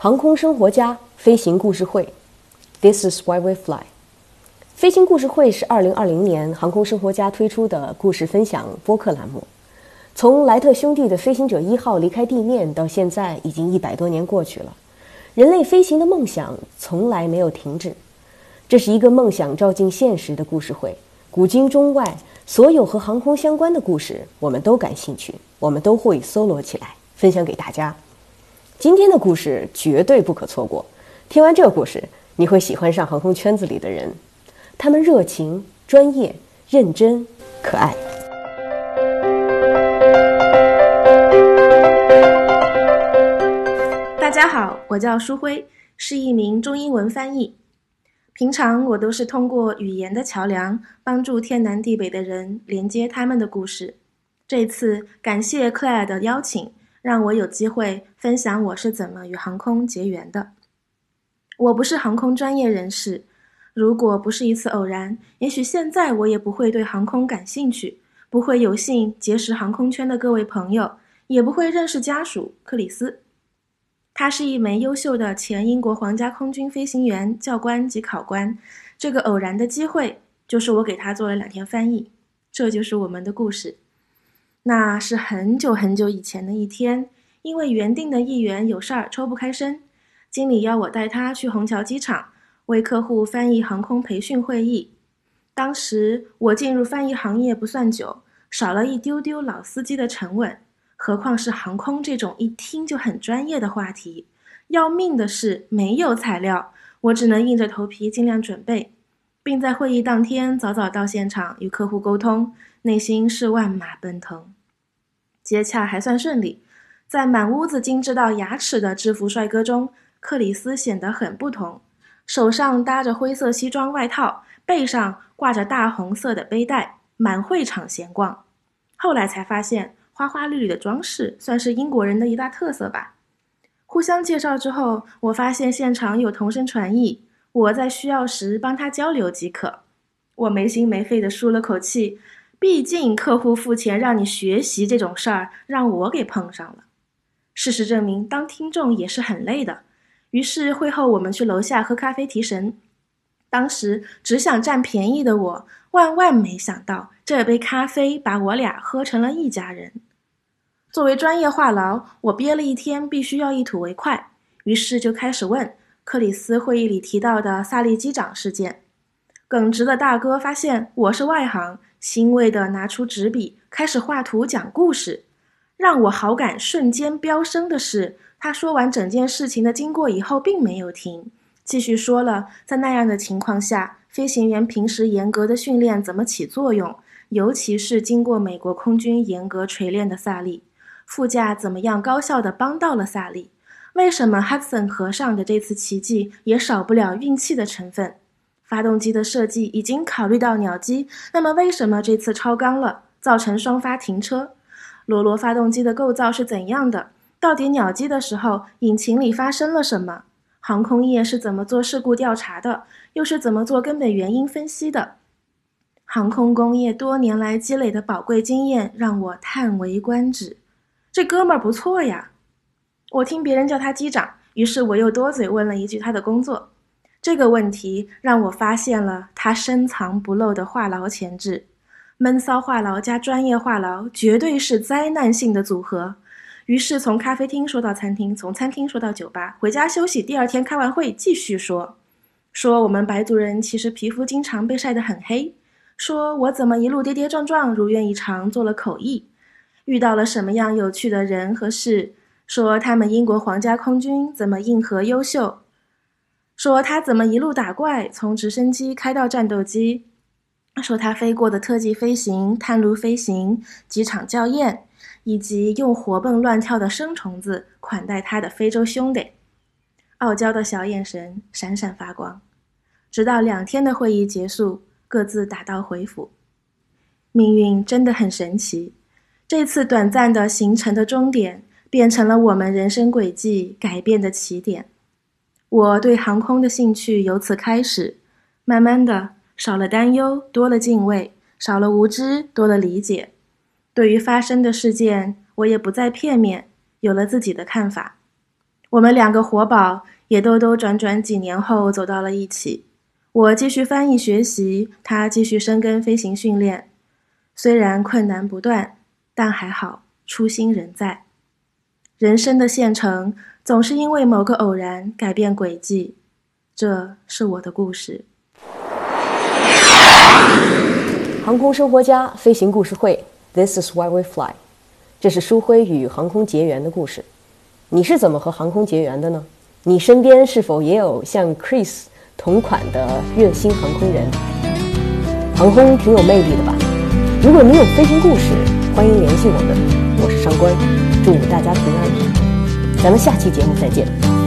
航空生活家飞行故事会，This is why we fly。飞行故事会是二零二零年航空生活家推出的故事分享播客栏目。从莱特兄弟的飞行者一号离开地面到现在，已经一百多年过去了。人类飞行的梦想从来没有停止。这是一个梦想照进现实的故事会，古今中外所有和航空相关的故事，我们都感兴趣，我们都会搜罗起来分享给大家。今天的故事绝对不可错过。听完这个故事，你会喜欢上航空圈子里的人，他们热情、专业、认真、可爱。大家好，我叫舒辉，是一名中英文翻译。平常我都是通过语言的桥梁，帮助天南地北的人连接他们的故事。这次感谢克莱尔的邀请。让我有机会分享我是怎么与航空结缘的。我不是航空专业人士，如果不是一次偶然，也许现在我也不会对航空感兴趣，不会有幸结识航空圈的各位朋友，也不会认识家属克里斯。他是一枚优秀的前英国皇家空军飞行员、教官及考官。这个偶然的机会，就是我给他做了两天翻译。这就是我们的故事。那是很久很久以前的一天，因为原定的议员有事儿抽不开身，经理要我带他去虹桥机场为客户翻译航空培训会议。当时我进入翻译行业不算久，少了一丢丢老司机的沉稳，何况是航空这种一听就很专业的话题。要命的是没有材料，我只能硬着头皮尽量准备，并在会议当天早早到现场与客户沟通，内心是万马奔腾。接洽还算顺利，在满屋子精致到牙齿的制服帅哥中，克里斯显得很不同。手上搭着灰色西装外套，背上挂着大红色的背带，满会场闲逛。后来才发现，花花绿绿的装饰算是英国人的一大特色吧。互相介绍之后，我发现现场有同声传译，我在需要时帮他交流即可。我没心没肺地舒了口气。毕竟客户付钱让你学习这种事儿，让我给碰上了。事实证明，当听众也是很累的。于是会后我们去楼下喝咖啡提神。当时只想占便宜的我，万万没想到这杯咖啡把我俩喝成了一家人。作为专业话痨，我憋了一天，必须要一吐为快，于是就开始问克里斯会议里提到的萨利机长事件。耿直的大哥发现我是外行。欣慰地拿出纸笔，开始画图讲故事。让我好感瞬间飙升的是，他说完整件事情的经过以后，并没有停，继续说了在那样的情况下，飞行员平时严格的训练怎么起作用，尤其是经过美国空军严格锤炼的萨利副驾怎么样高效地帮到了萨利。为什么 Hudson 河上的这次奇迹也少不了运气的成分？发动机的设计已经考虑到鸟机，那么为什么这次超纲了，造成双发停车？罗罗发动机的构造是怎样的？到底鸟机的时候引擎里发生了什么？航空业是怎么做事故调查的？又是怎么做根本原因分析的？航空工业多年来积累的宝贵经验让我叹为观止。这哥们儿不错呀！我听别人叫他机长，于是我又多嘴问了一句他的工作。这个问题让我发现了他深藏不露的话痨潜质，闷骚话痨加专业话痨绝对是灾难性的组合。于是从咖啡厅说到餐厅，从餐厅说到酒吧，回家休息，第二天开完会继续说，说我们白族人其实皮肤经常被晒得很黑，说我怎么一路跌跌撞撞，如愿以偿做了口译，遇到了什么样有趣的人和事，说他们英国皇家空军怎么硬核优秀。说他怎么一路打怪，从直升机开到战斗机；说他飞过的特技飞行、探路飞行、机场校验，以及用活蹦乱跳的生虫子款待他的非洲兄弟，傲娇的小眼神闪闪发光。直到两天的会议结束，各自打道回府。命运真的很神奇，这次短暂的行程的终点，变成了我们人生轨迹改变的起点。我对航空的兴趣由此开始，慢慢的少了担忧，多了敬畏；少了无知，多了理解。对于发生的事件，我也不再片面，有了自己的看法。我们两个活宝也兜兜转转几年后走到了一起。我继续翻译学习，他继续深耕飞行训练。虽然困难不断，但还好初心仍在。人生的线程总是因为某个偶然改变轨迹，这是我的故事。航空生活家飞行故事会，This is why we fly。这是舒辉与航空结缘的故事。你是怎么和航空结缘的呢？你身边是否也有像 Chris 同款的热心航空人？航空挺有魅力的吧？如果你有飞行故事，欢迎联系我们。我是上官，祝大家平安。咱们下期节目再见。